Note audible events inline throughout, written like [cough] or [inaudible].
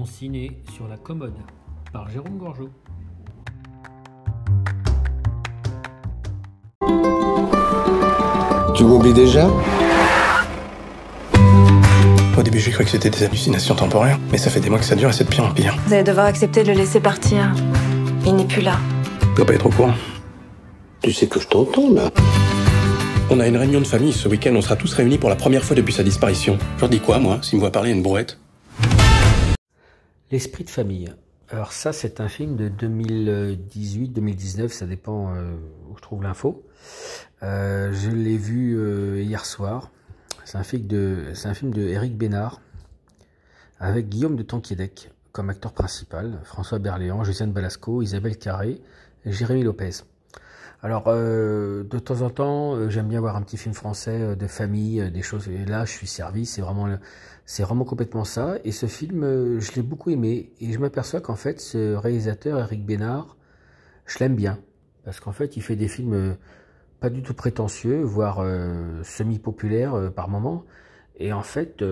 Mon ciné sur la commode par Jérôme Gorgeau. Tu m'oublies déjà? Au début, j'ai cru que c'était des hallucinations temporaires, mais ça fait des mois que ça dure et c'est de pire en pire. Vous allez devoir accepter de le laisser partir. Il n'est plus là. Tu dois pas être au courant. Tu sais que je t'entends là. On a une réunion de famille ce week-end, on sera tous réunis pour la première fois depuis sa disparition. Je leur dis quoi, moi, s'ils me voient parler à une brouette? L'esprit de famille. Alors ça, c'est un film de 2018-2019, ça dépend euh, où je trouve l'info. Euh, je l'ai vu euh, hier soir. C'est un film de, c'est Bénard avec Guillaume de Tonquédec comme acteur principal, François Berléand, Josiane Balasco, Isabelle Carré Jérémy Lopez. Alors, euh, de temps en temps, euh, j'aime bien voir un petit film français euh, de famille, des choses. Et là, je suis servi. C'est vraiment, c'est vraiment complètement ça. Et ce film, je l'ai beaucoup aimé. Et je m'aperçois qu'en fait, ce réalisateur, Eric Bénard, je l'aime bien parce qu'en fait, il fait des films pas du tout prétentieux, voire semi-populaires par moment. Et en fait,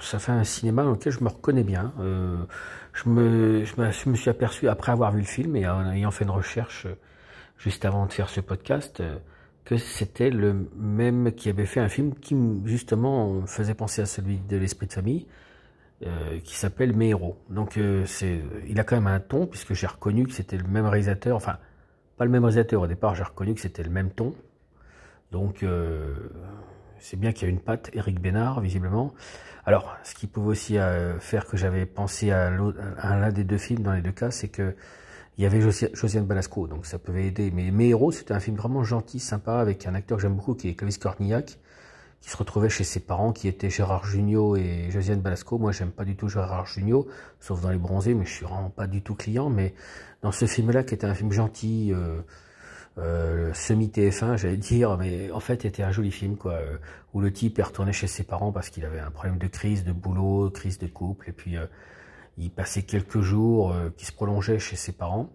ça fait un cinéma dans lequel je me reconnais bien. je, me, je, me, je me suis aperçu après avoir vu le film et en ayant fait une recherche juste avant de faire ce podcast, euh, que c'était le même qui avait fait un film qui justement faisait penser à celui de l'esprit de famille, euh, qui s'appelle Mes héros. Donc euh, c'est, il a quand même un ton puisque j'ai reconnu que c'était le même réalisateur, enfin pas le même réalisateur au départ, j'ai reconnu que c'était le même ton. Donc c'est bien qu'il y a une patte, Eric Bénard visiblement. Alors ce qui pouvait aussi faire que j'avais pensé à l'un des deux films dans les deux cas, c'est que il y avait Josiane Balasco, donc ça pouvait aider. Mais Mes héros, c'était un film vraiment gentil, sympa, avec un acteur que j'aime beaucoup, qui est Clovis Cornillac, qui se retrouvait chez ses parents, qui étaient Gérard Jugnot et Josiane Balasco. Moi, j'aime pas du tout Gérard Jugnot, sauf dans Les Bronzés, mais je suis vraiment pas du tout client. Mais dans ce film-là, qui était un film gentil, euh, euh, semi-TF1, j'allais dire, mais en fait, était un joli film, quoi, euh, où le type est retourné chez ses parents parce qu'il avait un problème de crise de boulot, crise de couple, et puis il passait quelques jours euh, qui se prolongeaient chez ses parents,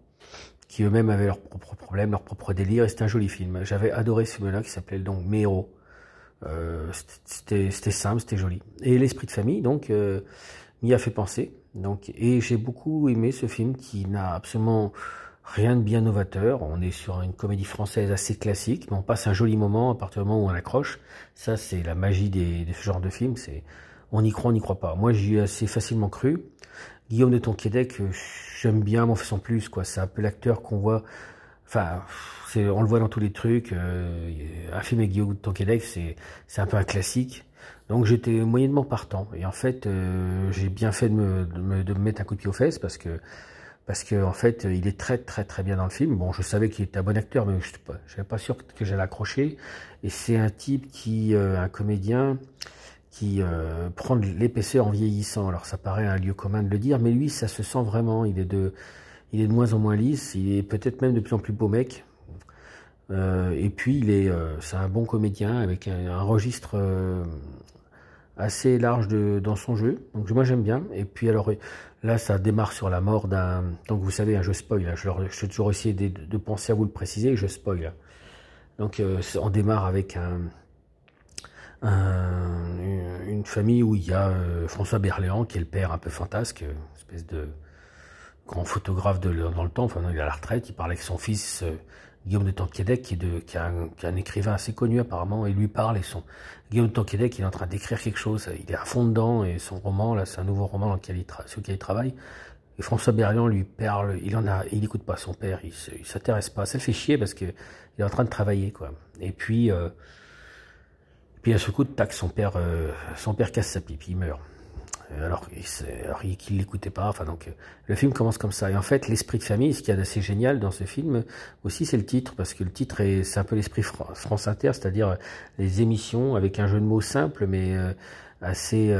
qui eux-mêmes avaient leurs propres problèmes, leurs propres délires, et c'était un joli film. J'avais adoré ce film-là qui s'appelait donc Mes. Euh, c'était simple, c'était joli. Et l'esprit de famille, donc, euh, m'y a fait penser. Donc, et j'ai beaucoup aimé ce film qui n'a absolument rien de bien novateur. On est sur une comédie française assez classique, mais on passe un joli moment à partir du moment où on accroche. Ça, c'est la magie de ce genre de film. C'est on y croit, on n'y croit pas. Moi, j'y ai assez facilement cru. Guillaume de Tonquédec, euh, j'aime bien, fait son plus, quoi. C'est un peu l'acteur qu'on voit. Enfin, on le voit dans tous les trucs. Euh, un film avec Guillaume de Tonquédec, c'est, un peu un classique. Donc j'étais moyennement partant. Et en fait, euh, j'ai bien fait de me, de me, mettre un coup de pied aux fesses parce que parce que en fait, il est très très très bien dans le film. Bon, je savais qu'il était un bon acteur, mais je n'étais pas, pas sûr que j'allais accrocher. Et c'est un type qui, un comédien qui euh, prend l'épaisseur en vieillissant. Alors ça paraît un lieu commun de le dire, mais lui, ça se sent vraiment. Il est de, il est de moins en moins lisse. Il est peut-être même de plus en plus beau mec. Euh, et puis il est, euh, c'est un bon comédien avec un, registre assez large de, dans son jeu. Donc moi j'aime bien. Et puis alors là, ça démarre sur la mort d'un. Donc vous savez, un jeu spoil. Je, je vais toujours essayer de, de, penser à vous le préciser. Je spoil. Donc on démarre avec un une famille où il y a euh, François Berléand, qui est le père un peu fantasque, euh, espèce de grand photographe de, dans le temps, enfin il est à la retraite, il parle avec son fils euh, Guillaume de Tonquédec, qui est, qui, a un, qui est un écrivain assez connu apparemment, et lui parle, et son Guillaume de Tonquédec, il est en train d'écrire quelque chose, il est à fond dedans, et son roman, là c'est un nouveau roman sur lequel il travaille, et François Berléand lui parle, il en a, il écoute pas son père, il, il s'intéresse pas, ça le fait chier parce que il est en train de travailler quoi. Et puis puis à ce coup, tac, son père, euh, son père casse sa pipe, il meurt. Euh, alors, il, qu'il l'écoutait pas. Enfin donc, euh, le film commence comme ça. Et en fait, l'esprit de famille, ce qui est assez génial dans ce film aussi, c'est le titre, parce que le titre est, c'est un peu l'esprit France Inter, c'est-à-dire les émissions avec un jeu de mots simple, mais assez,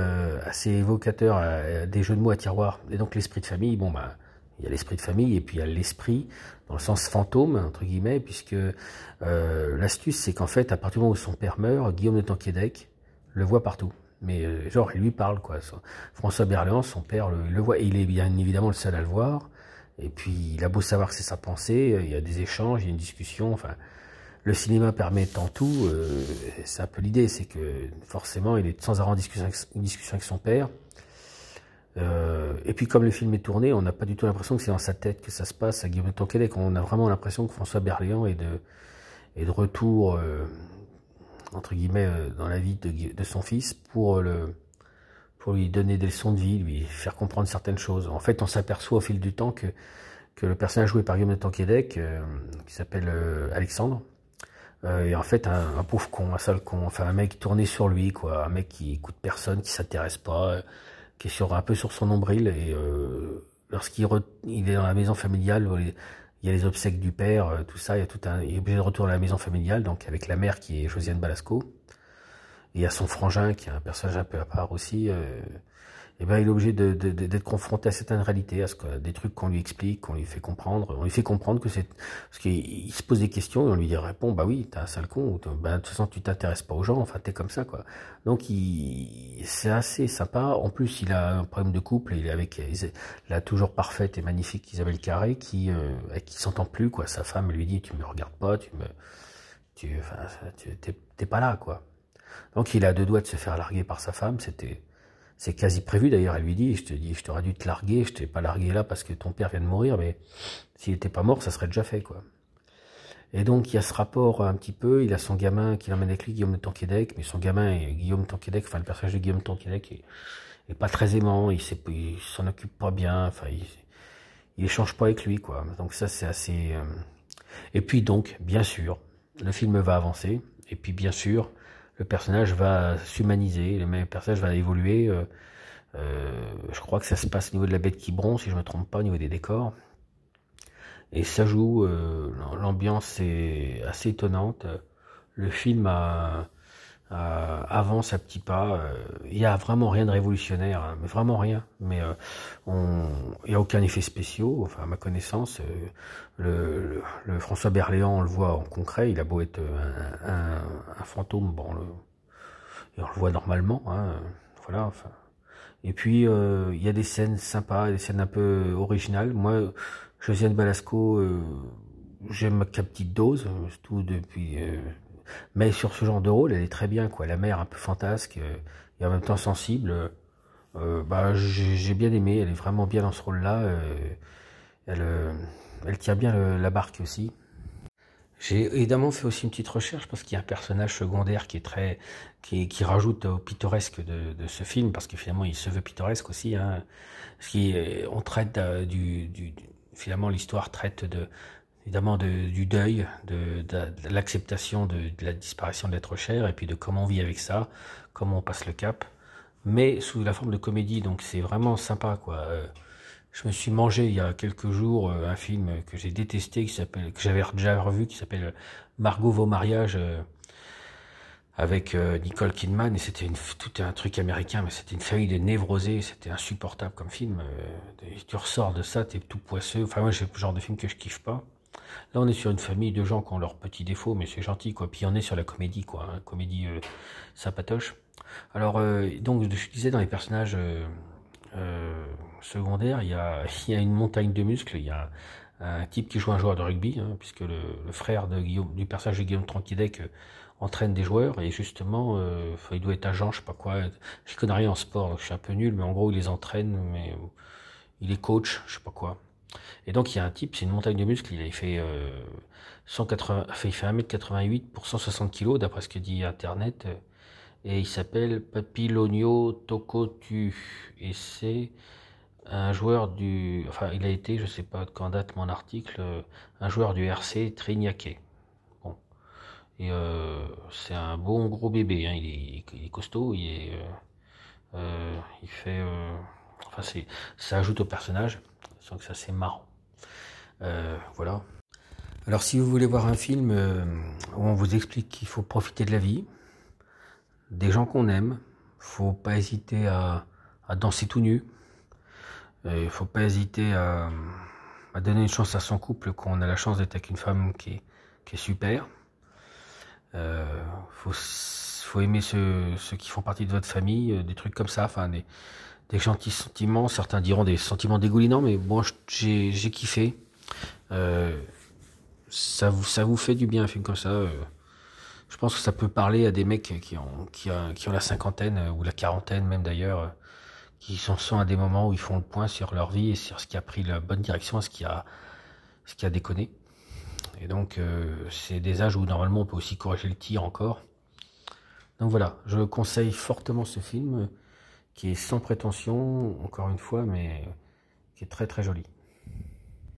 assez évocateur, des jeux de mots à tiroir. Et donc l'esprit de famille, bon bah il y a l'esprit de famille et puis il y a l'esprit dans le sens fantôme, entre guillemets, puisque euh, l'astuce, c'est qu'en fait, à partir du moment où son père meurt, Guillaume de Tonquédec le voit partout. Mais euh, genre, il lui parle, quoi. François Berléand, son père, le, le voit. Et il est bien évidemment le seul à le voir. Et puis, il a beau savoir que c'est sa pensée, il y a des échanges, il y a une discussion. Enfin, le cinéma permet tant tout. Euh, c'est un peu l'idée, c'est que forcément, il est sans arrêt en discussion discussion avec son père. Et puis comme le film est tourné, on n'a pas du tout l'impression que c'est dans sa tête que ça se passe à Guillaume de Tonquédec. On a vraiment l'impression que François Berléand est de, retour, entre guillemets, dans la vie de, son fils pour lui donner des leçons de vie, lui faire comprendre certaines choses. En fait, on s'aperçoit au fil du temps que, le personnage joué par Guillaume de Tonquédec, qui s'appelle Alexandre, euh, et en fait, un, pauvre con, un sale con, enfin un mec tourné sur lui, quoi, un mec qui écoute personne, qui s'intéresse pas, euh, qui est un peu sur son nombril. Et euh, lorsqu'il il est dans la maison familiale, il y a les obsèques du père, tout ça, il y a tout un, il est obligé de retourner à la maison familiale, donc avec la mère qui est Josiane Balasco. Il y a son frangin qui est un personnage un peu à part aussi eh ben, il est obligé d'être confronté à certaines réalités, à ce que, des trucs qu'on lui explique, qu'on lui fait comprendre. On lui fait comprendre que c'est parce qu'il se pose des questions et on lui dit répond bah oui, t'es un sale con, ou bah, de toute façon tu t'intéresses pas aux gens, enfin t'es comme ça quoi. Donc il, c'est assez sympa. En plus, il a un problème de couple, il est avec la toujours parfaite et magnifique Isabelle Carré qui euh, qui s'entend plus quoi. Sa femme lui dit tu me regardes pas, tu me tu t'es pas là quoi. Donc il a deux doigts de se faire larguer par sa femme, c'était c'est quasi prévu d'ailleurs, elle lui dit, je te dis, je t'aurais dû te larguer, je t'ai pas largué là parce que ton père vient de mourir, mais s'il était pas mort, ça serait déjà fait, quoi. Et donc, il y a ce rapport un petit peu, il a son gamin qui l'emmène avec lui, Guillaume de Tonquédec, mais son gamin, Guillaume Tonquédec, enfin, le personnage de Guillaume Tonquédec est, est pas très aimant, il s'en occupe pas bien, enfin, il, il échange pas avec lui, quoi. Donc ça, c'est assez... Euh, et puis donc, bien sûr, le film va avancer, et puis bien sûr, le personnage va s'humaniser, le personnage va évoluer. Euh, euh, je crois que ça se passe au niveau de la bête qui bronze, si je ne me trompe pas, au niveau des décors. Et ça joue, euh, l'ambiance est assez étonnante. Le film a, euh, avance à petits pas. Euh, il n'y a vraiment rien de révolutionnaire, hein, mais vraiment rien. Mais euh, il n'y a aucun effet spéciaux, enfin à ma connaissance. Le, François Berléand, on le voit en concret, il a beau être un, fantôme, bon, on le voit normalement. Hein, voilà. Et puis il y a des scènes sympas, des scènes un peu originales. Moi, Josiane Balasco, j'aime qu'à petite dose, tout depuis mais sur ce genre de rôle, elle est très bien, quoi. La mère un peu fantasque euh, et en même temps sensible. Euh, bah, j'ai bien aimé. Elle est vraiment bien dans ce rôle-là. Euh, elle, tient bien la barque aussi. J'ai évidemment fait aussi une petite recherche parce qu'il y a un personnage secondaire qui est très, qui, rajoute au pittoresque de, ce film parce que finalement il se veut pittoresque aussi. Hein, qui, on traite du, finalement l'histoire traite de évidemment de, du deuil, de, l'acceptation de, la disparition de l'être cher, et puis de comment on vit avec ça, comment on passe le cap, mais sous la forme de comédie, donc c'est vraiment sympa quoi. Euh, je me suis mangé il y a quelques jours euh, un film que j'ai détesté, qui s'appelle, que j'avais déjà revu, qui s'appelle Margot vos mariages euh, avec Nicole Kidman. Et c'était tout un truc américain mais c'était une famille de névrosés. C'était insupportable comme film tu ressors de ça t'es tout poisseux. Enfin moi c'est le genre de film que je kiffe pas Là, on est sur une famille de gens qui ont leurs petits défauts, mais c'est gentil, quoi. Puis on est sur la comédie, quoi, hein, comédie euh, sympatoche. Alors, euh, donc, je disais dans les personnages euh, euh secondaires, il y, a, [laughs] une montagne de muscles. Il y a un, type qui joue un joueur de rugby, hein, puisque le, frère du personnage de Guillaume Tranquidec entraîne des joueurs et justement il doit être agent je sais pas quoi je connais rien en sport donc je suis un peu nul mais en gros il les entraîne mais il est coach je sais pas quoi et donc il y a un type, c'est une montagne de muscles, il fait, euh, 180, il fait 1m88 pour 160 kg, d'après ce que dit Internet, et il s'appelle Papilonio Tokotu, et c'est un joueur du, enfin il a été, je sais pas quand date mon article, un joueur du RC Trignac. Bon, et euh, c'est un bon gros bébé, hein. il, est, costaud, il euh, euh fait, euh, enfin c'est, ça ajoute au personnage, donc ça c'est marrant. Euh, voilà. Alors si vous voulez voir un film euh, où on vous explique qu'il faut profiter de la vie, des gens qu'on aime, faut pas hésiter à, danser tout nu, il faut pas hésiter à, donner une chance à son couple qu'on a la chance d'être avec une femme qui est, qui est super. Euh, faut, faut aimer ceux, ceux qui font partie de votre famille, des trucs comme ça, enfin des, des gentils sentiments, certains diront des sentiments dégoulinants, mais bon, j'ai, kiffé. Euh, ça, vous, ça vous fait du bien un film comme ça. Euh, je pense que ça peut parler à des mecs qui ont, qui, ont, qui ont la cinquantaine euh, ou la quarantaine même d'ailleurs, qui s'en sont à des moments où ils font le point sur leur vie et sur ce qui a pris la bonne direction, ce qui a, ce qui a déconné. Et donc, c'est des âges où normalement on peut aussi corriger le tir encore. Donc voilà, je conseille fortement ce film qui est sans prétention, encore une fois, mais qui est très très jolie.